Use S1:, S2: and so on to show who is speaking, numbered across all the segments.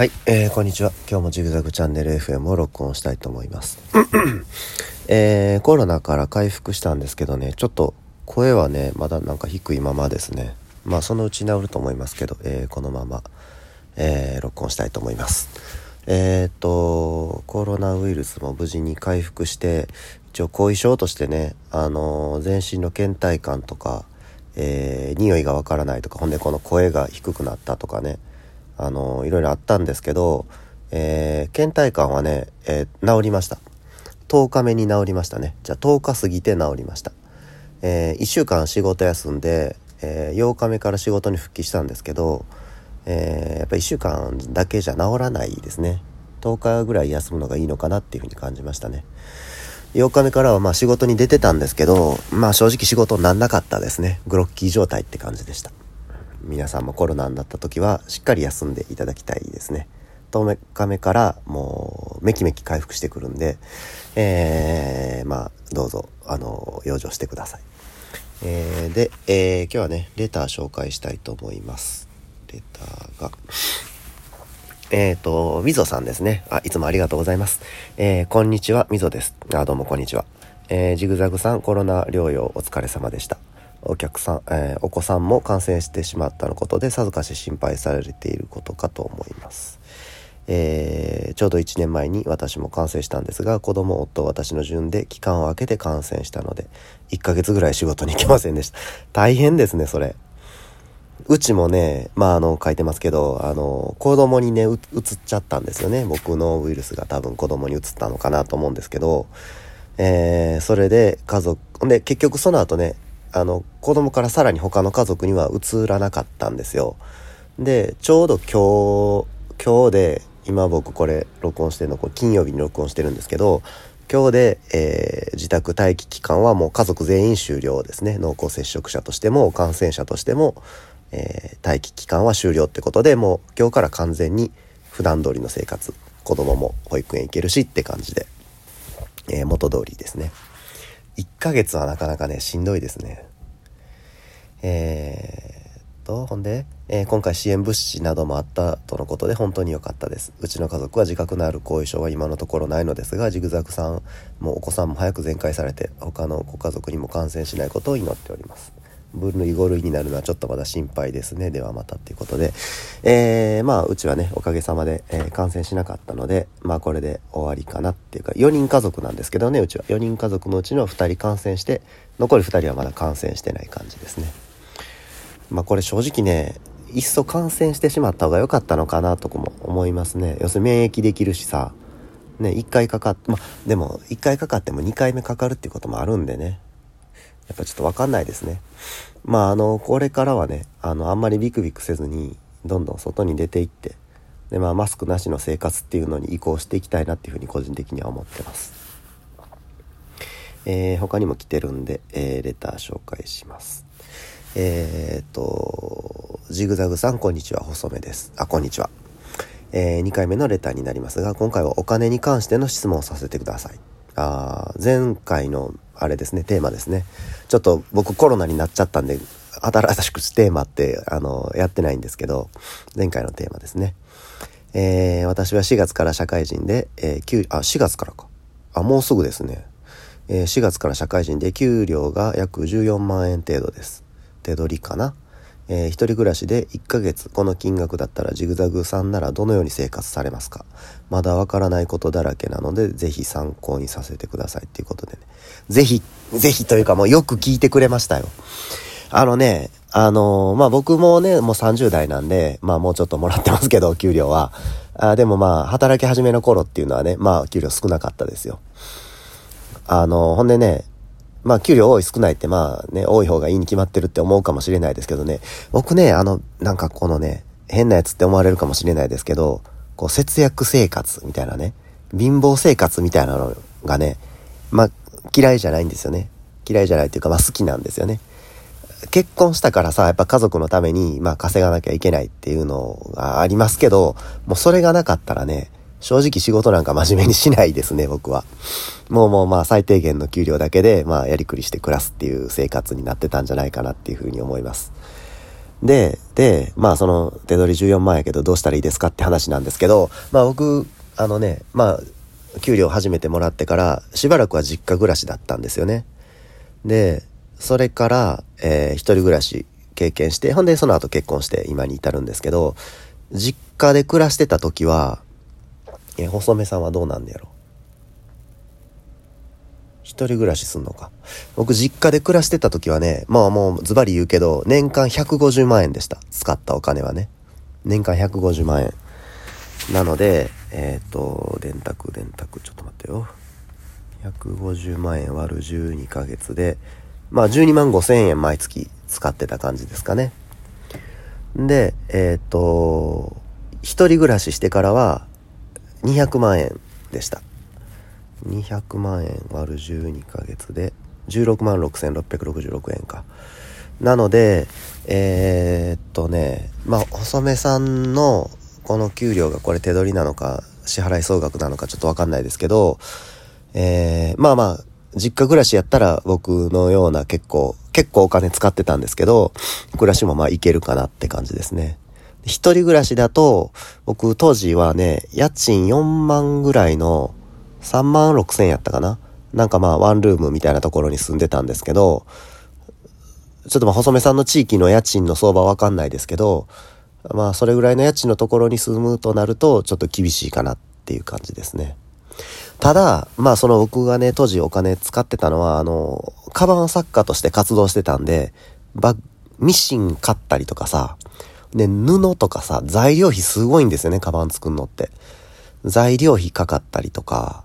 S1: はい、えー、こんにちは。今日もジグザグチャンネル FM を録音したいと思います。えー、コロナから回復したんですけどね、ちょっと声はね、まだなんか低いままですね。まあそのうち治ると思いますけど、えー、このまま、えー、録音したいと思います。えっ、と、コロナウイルスも無事に回復して、一応後遺症としてね、あの全身の倦怠感とか、えー、匂いがわからないとか、ほんでこの声が低くなったとかね、あのいろいろあったんですけど、えー、倦怠感はね、えー、治りました。10日目に治りましたね。じゃあ10日過ぎて治りました。えー、1週間仕事休んで、えー、8日目から仕事に復帰したんですけど、えー、やっぱ1週間だけじゃ治らないですね。10日ぐらい休むのがいいのかなっていうふうに感じましたね。8日目からはまあ仕事に出てたんですけど、まあ正直仕事になんなかったですね。グロッキー状態って感じでした。皆さんもコロナになった時はしっかり休んでいただきたいですね。10日目からもうめきめき回復してくるんで、えー、まあどうぞあの養生してください。えー、で、えー、今日はねレター紹介したいと思います。レターが。えっ、ー、と、みぞさんですね。あ、いつもありがとうございます。えー、こんにちは、みぞです。あ、どうもこんにちは。えー、ジグザグさん、コロナ療養お疲れ様でした。お客さん、えー、お子さんも感染してしまったのことでさぞかし心配されていることかと思います。えー、ちょうど1年前に私も感染したんですが子供夫私の順で期間を空けて感染したので1ヶ月ぐらい仕事に行けませんでした。大変ですねそれ。うちもねまああの書いてますけどあの子供にねうつっちゃったんですよね。僕のウイルスが多分子供にうつったのかなと思うんですけどえー、それで家族で結局その後ねあの、子供からさらに他の家族には移らなかったんですよ。で、ちょうど今日、今日で、今僕これ録音してるの、これ金曜日に録音してるんですけど、今日で、えー、自宅待機期間はもう家族全員終了ですね。濃厚接触者としても、感染者としても、えー、待機期間は終了ってことで、もう今日から完全に普段通りの生活、子供も保育園行けるしって感じで、えー、元通りですね。1ヶ月はなかなかね、しんどいですね。えー、と、ほんで、えー、今回支援物資などもあったとのことで本当に良かったです。うちの家族は自覚のある後遺症は今のところないのですが、ジグザグさんもお子さんも早く全開されて、他のご家族にも感染しないことを祈っております。分類5類になるのはちょっとまだ心配ですね。ではまたっていうことで。えー、まあ、うちはね、おかげさまで、えー、感染しなかったので、まあ、これで終わりかなっていうか、4人家族なんですけどね、うちは。4人家族のうちの2人感染して、残り2人はまだ感染してない感じですね。まあ、これ正直ね、いっそ感染してしまった方が良かったのかなとかも思いますね。要するに免疫できるしさ、ね、1回かかって、まあ、でも、1回かかっても2回目かかるっていうこともあるんでね。っぱちょっとわかんないですね。まあ、あの、これからはね、あの、あんまりビクビクせずに、どんどん外に出ていって、で、まあ、マスクなしの生活っていうのに移行していきたいなっていうふうに個人的には思ってます。えー、他にも来てるんで、えー、レター紹介します。えー、っと、ジグザグさん、こんにちは、細めです。あ、こんにちは。えー、2回目のレターになりますが、今回はお金に関しての質問をさせてください。あ前回のあれですね、テーマですね。ちょっと僕コロナになっちゃったんで、新しくテーマって、あの、やってないんですけど、前回のテーマですね。えー、私は4月から社会人で、えー、あ、4月からか。あ、もうすぐですね。えー、4月から社会人で給料が約14万円程度です。手取りかな。えー、一人暮らしで1ヶ月この金額だったらジグザグさんならどのように生活されますか？まだわからないことだらけなのでぜひ参考にさせてくださいっていうことでね。ぜひぜひというかもうよく聞いてくれましたよ。あのねあのー、まあ僕もねもう30代なんでまあもうちょっともらってますけど給料は。あでもまあ働き始めの頃っていうのはねまあ給料少なかったですよ。あのー、ほんでねまあ、給料多い少ないってまあね、多い方がいいに決まってるって思うかもしれないですけどね、僕ね、あの、なんかこのね、変なやつって思われるかもしれないですけど、こう節約生活みたいなね、貧乏生活みたいなのがね、まあ、嫌いじゃないんですよね。嫌いじゃないっていうか、まあ好きなんですよね。結婚したからさ、やっぱ家族のために、まあ稼がなきゃいけないっていうのがありますけど、もうそれがなかったらね、正直仕事なんか真面目にしないですね、僕は。もうもうまあ最低限の給料だけで、まあやりくりして暮らすっていう生活になってたんじゃないかなっていうふうに思います。で、で、まあその手取り14万やけどどうしたらいいですかって話なんですけど、まあ僕、あのね、まあ、給料初めてもらってからしばらくは実家暮らしだったんですよね。で、それから、えー、一人暮らし経験して、ほんでその後結婚して今に至るんですけど、実家で暮らしてた時は、えー、細めさんはどうなんだやろ？一人暮らしすんのか？僕実家で暮らしてた時はね、まあもうズバリ言うけど、年間150万円でした。使ったお金はね。年間150万円。なので、えっ、ー、と、電卓、電卓、ちょっと待ってよ。150万円割る12ヶ月で、まあ12万5千円毎月使ってた感じですかね。で、えっ、ー、と、一人暮らししてからは200万円でした。200万円割る12ヶ月で16万6666円か。なので、えー、っとね、まあ、細めさんのこの給料がこれ手取りなのか、支払い総額なのかちょっとわかんないですけど、えー、まあまあ、実家暮らしやったら僕のような結構、結構お金使ってたんですけど、暮らしもまあいけるかなって感じですね。一人暮らしだと、僕当時はね、家賃4万ぐらいの3万6千やったかななんかまあワンルームみたいなところに住んでたんですけど、ちょっとまあ細めさんの地域の家賃の相場わかんないですけど、まあそれぐらいの家賃のところに住むとなるとちょっと厳しいかなっていう感じですね。ただ、まあその僕がね、当時お金使ってたのは、あの、カバン作家として活動してたんで、バミシン買ったりとかさ、ね、布とかさ、材料費すごいんですよね、カバン作るのって。材料費かかったりとか、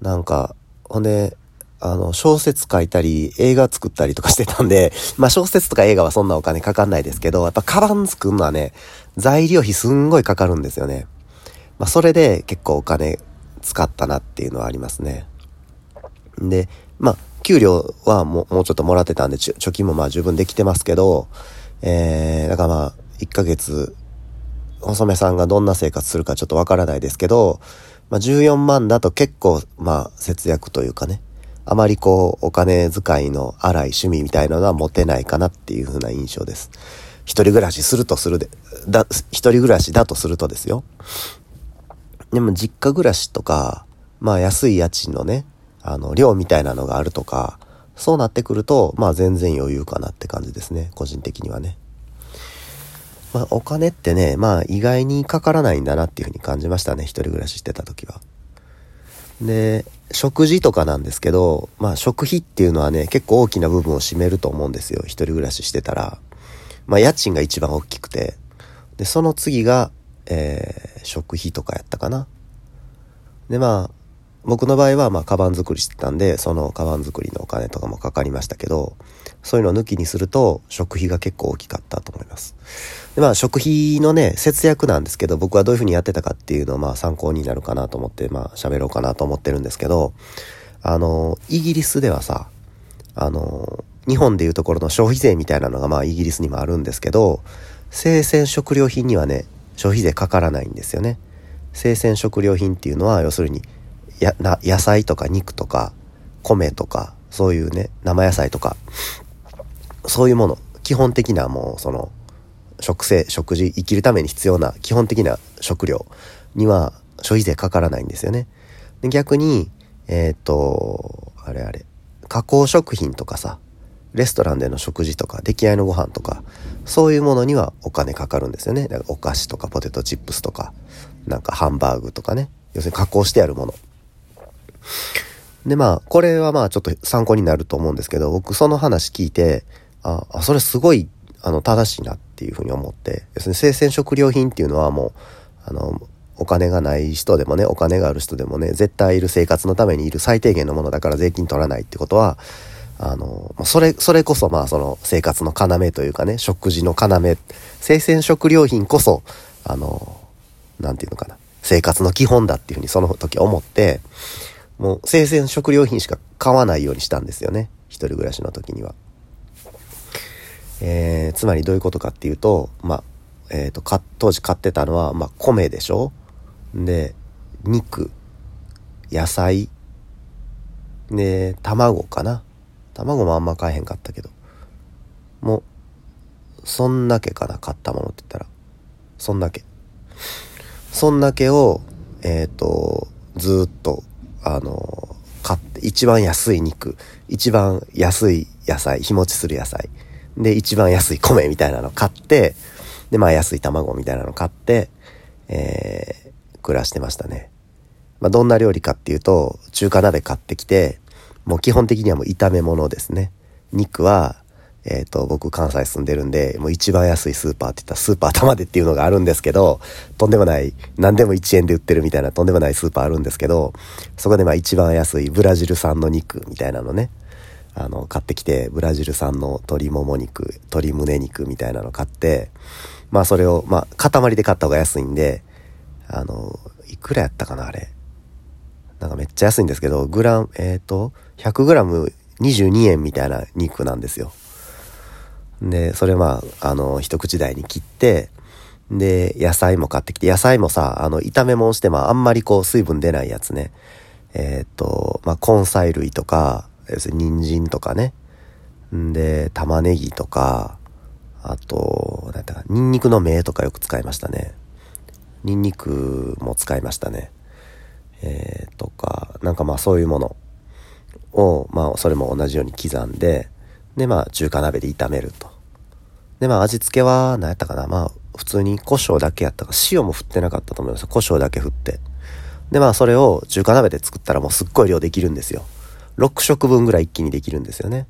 S1: なんか、ほんで、あの、小説書いたり、映画作ったりとかしてたんで、まあ小説とか映画はそんなお金かかんないですけど、やっぱカバン作るのはね、材料費すんごいかかるんですよね。まあそれで結構お金使ったなっていうのはありますね。で、まあ、給料はもう、もうちょっともらってたんで、貯金もまあ十分できてますけど、えー、だからまあ、1ヶ月、細めさんがどんな生活するかちょっとわからないですけど、まあ、14万だと結構、まあ、節約というかね、あまりこう、お金遣いの荒い趣味みたいなのは持てないかなっていう風な印象です。一人暮らしするとするで、だ、一人暮らしだとするとですよ。でも実家暮らしとか、まあ安い家賃のね、あの、量みたいなのがあるとか、そうなってくると、まあ全然余裕かなって感じですね。個人的にはね。まあ、お金ってね、まあ、意外にかからないんだなっていうふうに感じましたね、一人暮らししてた時は。で、食事とかなんですけど、まあ、食費っていうのはね、結構大きな部分を占めると思うんですよ、一人暮らししてたら。まあ、家賃が一番大きくて。で、その次が、えー、食費とかやったかな。で、まあ、僕の場合は、まあ、カバン作りしてたんで、そのカバン作りのお金とかもかかりましたけど、そういうのを抜きにすると、食費が結構大きかったと思います。で、まあ、食費のね、節約なんですけど、僕はどういうふうにやってたかっていうのを、まあ、参考になるかなと思って、まあ、喋ろうかなと思ってるんですけど、あの、イギリスではさ、あの、日本でいうところの消費税みたいなのが、まあ、イギリスにもあるんですけど、生鮮食料品にはね、消費税かからないんですよね。生鮮食料品っていうのは、要するに、や、な、野菜とか肉とか、米とか、そういうね、生野菜とか、そういうもの、基本的なもう、その、食性、食事、生きるために必要な基本的な食料には消費税かからないんですよね。で逆に、えっ、と、あれあれ、加工食品とかさ、レストランでの食事とか、出来合いのご飯とか、そういうものにはお金かかるんですよね。だからお菓子とかポテトチップスとか、なんかハンバーグとかね。要するに加工してあるもの。で、まあ、これはまあちょっと参考になると思うんですけど、僕その話聞いて、あ、あそれすごい、あの、正しいなっていうふうに思って、要するに生鮮食料品っていうのはもう、あの、お金がない人でもね、お金がある人でもね、絶対いる生活のためにいる最低限のものだから税金取らないってことは、あの、それ、それこそまあその生活の要というかね、食事の要、生鮮食料品こそ、あの、なんていうのかな、生活の基本だっていうふうにその時思って、もう生鮮食料品しか買わないようにしたんですよね。一人暮らしの時には。えー、つまりどういうことかっていうと、まあ、えっ、ー、と、当時買ってたのは、まあ、米でしょ？で、肉、野菜、で、卵かな？卵もあんま買えへんかったけど。もう、そんだけかな、買ったものって言ったら。そんだけ。そんだけを、えっ、ー、と、ずっと、あの、買って、一番安い肉、一番安い野菜、日持ちする野菜、で、一番安い米みたいなの買って、で、まあ安い卵みたいなの買って、えー、暮らしてましたね。まあどんな料理かっていうと、中華鍋買ってきて、もう基本的にはもう炒め物ですね。肉は、えっ、ー、と、僕関西住んでるんで、もう一番安いスーパーって言ったらスーパー玉でっていうのがあるんですけど、とんでもない、何でも1円で売ってるみたいなとんでもないスーパーあるんですけど、そこでまあ一番安いブラジル産の肉みたいなのね、あの、買ってきて、ブラジル産の鶏もも肉、鶏胸肉みたいなの買って、まあそれを、まあ塊で買った方が安いんで、あの、いくらやったかな、あれ。なんかめっちゃ安いんですけど、グラム、えっ、ー、と、100グラム22円みたいな肉なんですよ。で、それまあ、あの、一口大に切って、で、野菜も買ってきて、野菜もさ、あの、炒め物してもあんまりこう水分出ないやつね。えっ、と、まあ、根菜類とか、要するに人参とかね。んで、玉ねぎとか、あと、なんだか、ニンニクの芽とかよく使いましたね。ニンニクも使いましたね。えー、とか、なんかまあそういうものを、まあそれも同じように刻んで、でまあ中華鍋で炒めると。でまあ味付けは何やったかなまあ普通に胡椒だけやったか塩も振ってなかったと思います胡椒だけ振って。でまあそれを中華鍋で作ったらもうすっごい量できるんですよ。6食分ぐらい一気にできるんですよね。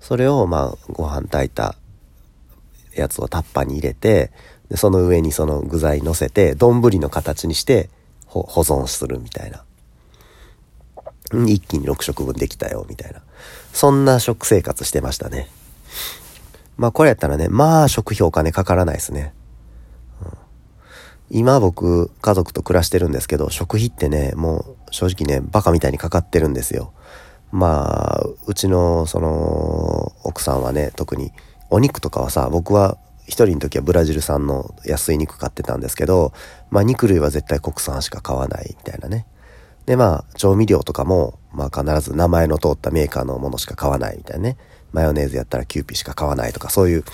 S1: それをまあご飯炊いたやつをタッパに入れて、でその上にその具材乗せて、丼の形にして保存するみたいな。一気に6食分できたよ、みたいな。そんな食生活してましたね。まあこれやったらね、まあ食費お金かからないですね。うん、今僕、家族と暮らしてるんですけど、食費ってね、もう正直ね、バカみたいにかかってるんですよ。まあ、うちの、その、奥さんはね、特に、お肉とかはさ、僕は一人の時はブラジル産の安い肉買ってたんですけど、まあ肉類は絶対国産しか買わないみたいなね。で、まあ、調味料とかも、まあ必ず名前の通ったメーカーのものしか買わないみたいなね。マヨネーズやったらキューピーしか買わないとか、そういう、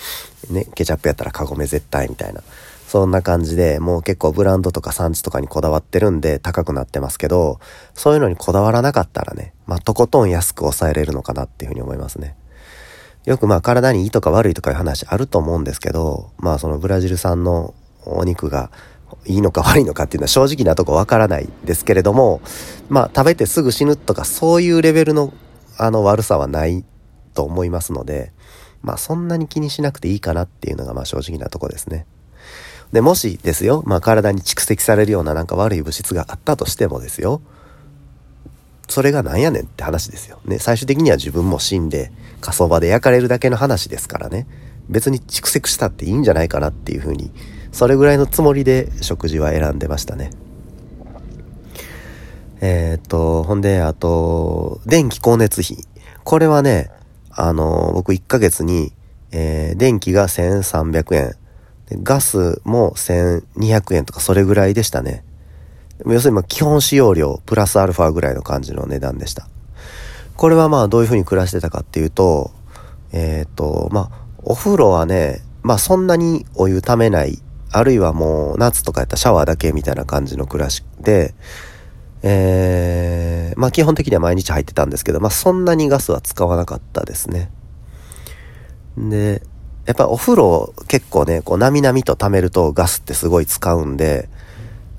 S1: ね、ケチャップやったらカゴメ絶対みたいな。そんな感じで、もう結構ブランドとか産地とかにこだわってるんで高くなってますけど、そういうのにこだわらなかったらね、まあとことん安く抑えれるのかなっていうふうに思いますね。よくまあ体にいいとか悪いとかいう話あると思うんですけど、まあそのブラジル産のお肉がいいのか悪いのかっていうのは正直なとこわからないですけれども、まあ食べてすぐ死ぬとかそういうレベルのあの悪さはないと思いますので、まあそんなに気にしなくていいかなっていうのがまあ正直なとこですね。で、もしですよ、まあ体に蓄積されるようななんか悪い物質があったとしてもですよ、それがなんやねんって話ですよ。ね、最終的には自分も死んで火葬場で焼かれるだけの話ですからね。別に蓄積したっていいんじゃないかなっていうふうにそれぐらいのつもりで食事は選んでましたね。えー、っと、ほんで、あと、電気光熱費。これはね、あの、僕1ヶ月に、えー、電気が1300円。ガスも1200円とかそれぐらいでしたね。要するにま基本使用量プラスアルファぐらいの感じの値段でした。これはまあどういう風に暮らしてたかっていうと、えっ、と、まあお風呂はね、まあそんなにお湯ためないあるいはもう夏とかやったらシャワーだけみたいな感じの暮らしで、えー、まあ基本的には毎日入ってたんですけど、まあそんなにガスは使わなかったですね。で、やっぱお風呂結構ね、こう、なみなみと溜めるとガスってすごい使うんで、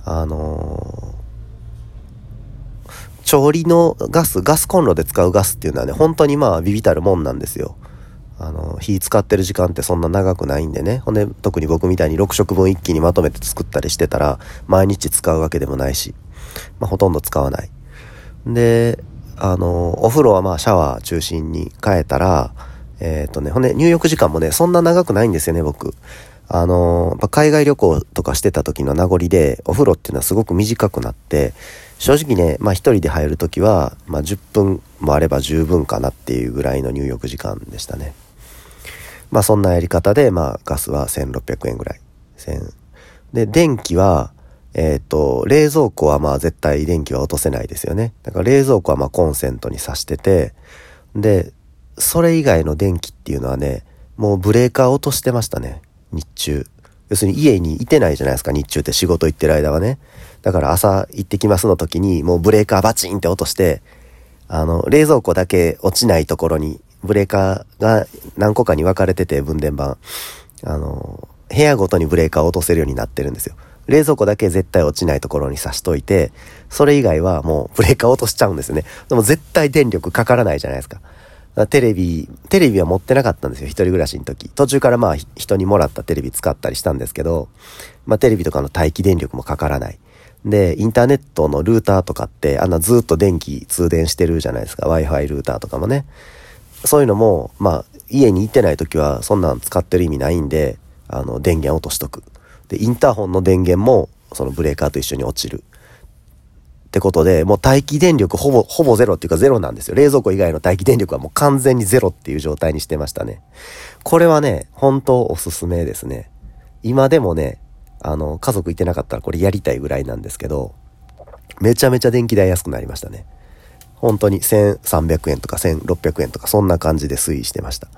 S1: あのー、調理のガス、ガスコンロで使うガスっていうのはね、本当にまあビビたるもんなんですよ。あの、火使ってる時間ってそんな長くないんでね。ほんで、特に僕みたいに6食分一気にまとめて作ったりしてたら、毎日使うわけでもないし、まあ、ほとんど使わない。で、あの、お風呂はまあシャワー中心に変えたら、えっ、ー、とね、ほんで、入浴時間もね、そんな長くないんですよね、僕。あの、海外旅行とかしてた時の名残で、お風呂っていうのはすごく短くなって、正直ね、まあ一人で入る時は、まあ10分もあれば十分かなっていうぐらいの入浴時間でしたね。まあそんなやり方で、まあガスは1600円ぐらい。で、電気は、えっ、ー、と、冷蔵庫はまあ絶対電気は落とせないですよね。だから冷蔵庫はまあコンセントに挿してて、で、それ以外の電気っていうのはね、もうブレーカー落としてましたね、日中。要するに家にいてないじゃないですか、日中って仕事行ってる間はね。だから朝行ってきますの時に、もうブレーカーバチンって落として、あの、冷蔵庫だけ落ちないところに、ブレーカーが何個かに分かれてて、分電盤。あの、部屋ごとにブレーカーを落とせるようになってるんですよ。冷蔵庫だけ絶対落ちないところに挿しといて、それ以外はもうブレーカー落としちゃうんですね。でも絶対電力かからないじゃないですか。かテレビ、テレビは持ってなかったんですよ。一人暮らしの時。途中からまあ人にもらったテレビ使ったりしたんですけど、まあテレビとかの待機電力もかからない。で、インターネットのルーターとかって、あんなずっと電気通電してるじゃないですか。Wi-Fi ルーターとかもね。そういうのも、まあ、家に行ってない時はそんなん使ってる意味ないんで、あの、電源落としとく。で、インターホンの電源も、そのブレーカーと一緒に落ちる。ってことで、もう待機電力ほぼ、ほぼゼロっていうかゼロなんですよ。冷蔵庫以外の待機電力はもう完全にゼロっていう状態にしてましたね。これはね、本当おすすめですね。今でもね、あの、家族いてなかったらこれやりたいぐらいなんですけど、めちゃめちゃ電気代安くなりましたね。本当に1300円とか1600円とかそんな感じで推移してました。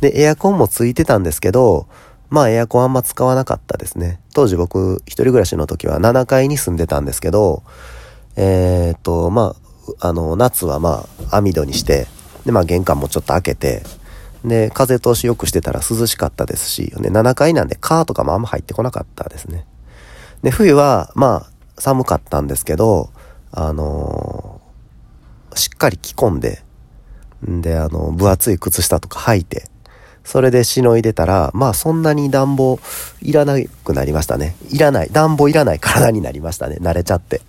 S1: で、エアコンもついてたんですけど、まあエアコンあんま使わなかったですね。当時僕一人暮らしの時は7階に住んでたんですけど、えー、っと、まあ、あの、夏はまあ網戸にして、で、まあ玄関もちょっと開けて、で、風通し良くしてたら涼しかったですし、で、7階なんでカーとかもあんま入ってこなかったですね。で、冬は、まあ、寒かったんですけど、あの、しっかり着込んで、んで、あの、分厚い靴下とか履いて、それでしのいでたら、まあそんなに暖房いらなくなりましたね。いらない。暖房いらない体になりましたね。慣れちゃって。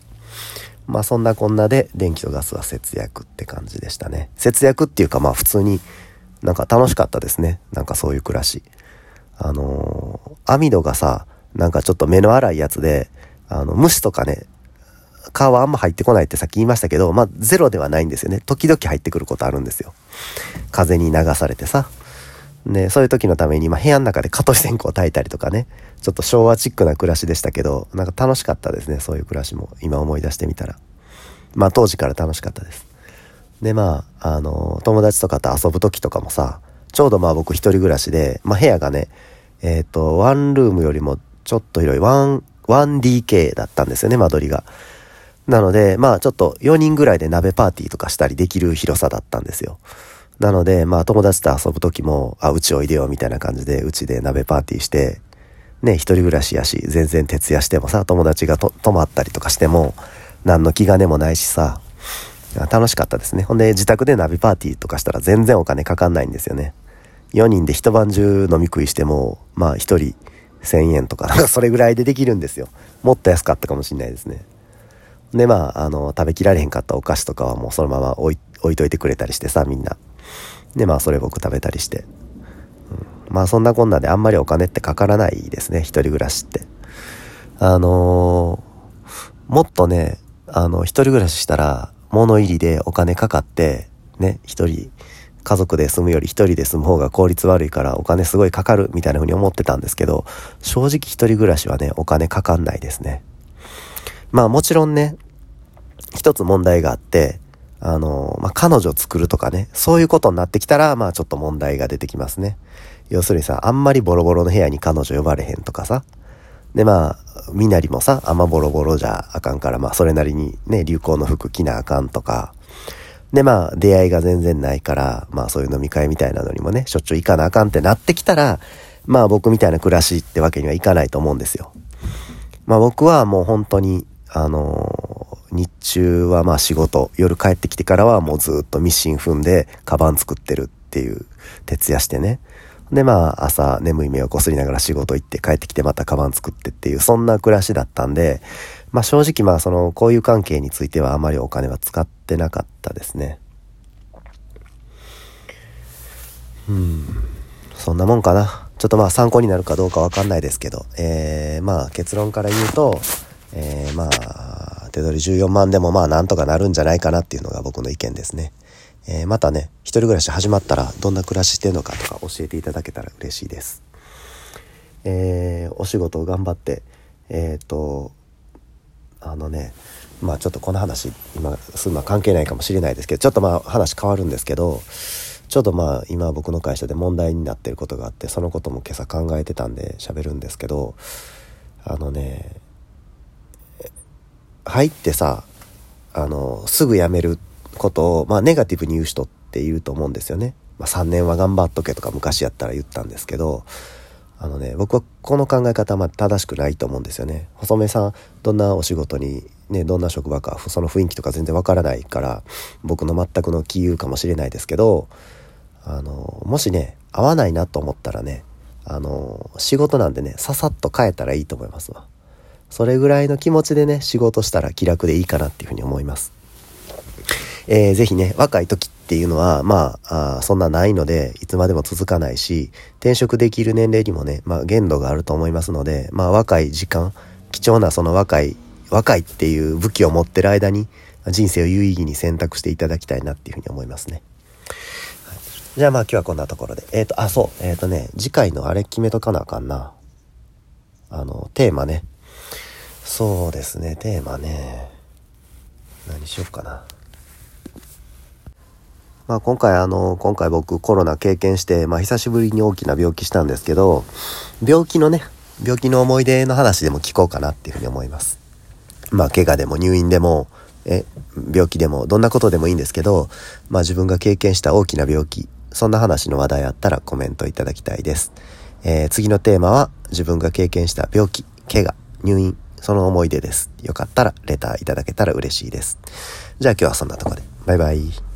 S1: まあそんなこんなで電気とガスは節約って感じでしたね。節約っていうかまあ普通になんか楽しかったですね。なんかそういう暮らし。あのー、網戸がさ、なんかちょっと目の粗いやつで、あの、虫とかね、皮あんま入ってこないってさっき言いましたけど、まあゼロではないんですよね。時々入ってくることあるんですよ。風に流されてさ。で、そういう時のために、まあ部屋の中で蚊取り線香を焚いたりとかね、ちょっと昭和チックな暮らしでしたけど、なんか楽しかったですね。そういう暮らしも。今思い出してみたら。まあ当時から楽しかったです。で、まあ、あの、友達とかと遊ぶ時とかもさ、ちょうどまあ僕一人暮らしで、まあ部屋がね、えっ、ー、と、ワンルームよりもちょっと広い、1、1DK だったんですよね、間取りが。なので、まあちょっと4人ぐらいで鍋パーティーとかしたりできる広さだったんですよ。なので、まあ友達と遊ぶ時も、あ、うちおいでよみたいな感じで、うちで鍋パーティーして、ね、一人暮らしやし、全然徹夜してもさ、友達がと泊まったりとかしても、何の気兼ねもないしさ、楽しかったですね。ほんで、自宅でナビパーティーとかしたら全然お金かかんないんですよね。4人で一晩中飲み食いしても、まあ1人1000円とか、なんかそれぐらいでできるんですよ。もっと安かったかもしんないですね。で、まあ、あの、食べきられへんかったお菓子とかはもうそのまま置い置いといてくれたりしてさ、みんな。で、まあ、それ僕食べたりして。うん、まあ、そんなこんなであんまりお金ってかからないですね、一人暮らしって。あのー、もっとね、あの、一人暮らししたら、物入りでお金かかって、ね、一人、家族で住むより一人で住む方が効率悪いからお金すごいかかるみたいな風に思ってたんですけど、正直一人暮らしはね、お金かかんないですね。まあもちろんね、一つ問題があって、あの、まあ、彼女作るとかね、そういうことになってきたら、まあちょっと問題が出てきますね。要するにさ、あんまりボロボロの部屋に彼女呼ばれへんとかさ、で、まあ、みなりもさ、あんまボロボロじゃあかんから、まあ、それなりにね、流行の服着なあかんとか、で、まあ、出会いが全然ないから、まあ、そういう飲み会みたいなのにもね、しょっちゅう行かなあかんってなってきたら、まあ、僕みたいな暮らしってわけにはいかないと思うんですよ。まあ、僕はもう本当に、あのー、日中はまあ仕事、夜帰ってきてからはもうずっとミシン踏んで、カバン作ってるっていう、徹夜してね。で、まあ、朝眠い目をこすりながら仕事行って帰ってきてまたカバン作ってっていう、そんな暮らしだったんで、まあ正直まあその、こういう関係についてはあまりお金は使ってなかったですね。うん。そんなもんかな。ちょっとまあ参考になるかどうかわかんないですけど、えー、まあ結論から言うと、えー、まあ、手取り14万でもまあなんとかなるんじゃないかなっていうのが僕の意見ですね。えー、またね、一人暮らし始まったらどんな暮らししてるのかとか教えていただけたら嬉しいです。えー、お仕事を頑張って、えっ、ー、と、あのね、まあちょっとこの話、今、すんま関係ないかもしれないですけど、ちょっとまあ話変わるんですけど、ちょっとまあ今僕の会社で問題になってることがあってそのことも今朝考えてたんで喋るんですけどあのね入ってさあのすぐ辞めることを、まあ、ネガティブに言う人っていると思うんですよね。まあ、3年は頑張っとけとか昔やったら言ったんですけどあのね僕はこの考え方はま正しくないと思うんですよね。細目さんどんなお仕事にねどんな職場かその雰囲気とか全然わからないから僕の全くの杞憂かもしれないですけどあのもしね合わないなと思ったらねあの仕事なんでねささっと変えたらいいと思いますわ。それぐらいの気持ちでね仕事したら気楽でいいかなっていうふうに思います。えー、ぜひね、若い時っていうのは、まあ、あそんなないので、いつまでも続かないし、転職できる年齢にもね、まあ、限度があると思いますので、まあ、若い時間、貴重なその若い、若いっていう武器を持ってる間に、人生を有意義に選択していただきたいなっていうふうに思いますね。じゃあまあ今日はこんなところで。えっ、ー、と、あ、そう。えっ、ー、とね、次回のあれ決めとかなあかんな。あの、テーマね。そうですね、テーマね。何しよっかな。まあ、今回あの、今回僕コロナ経験して、まあ、久しぶりに大きな病気したんですけど、病気のね、病気の思い出の話でも聞こうかなっていうふうに思います。まあ、怪我でも入院でも、え、病気でも、どんなことでもいいんですけど、まあ自分が経験した大きな病気、そんな話の話題あったらコメントいただきたいです。えー、次のテーマは、自分が経験した病気、怪我、入院、その思い出です。よかったらレターいただけたら嬉しいです。じゃあ今日はそんなとこで。バイバイ。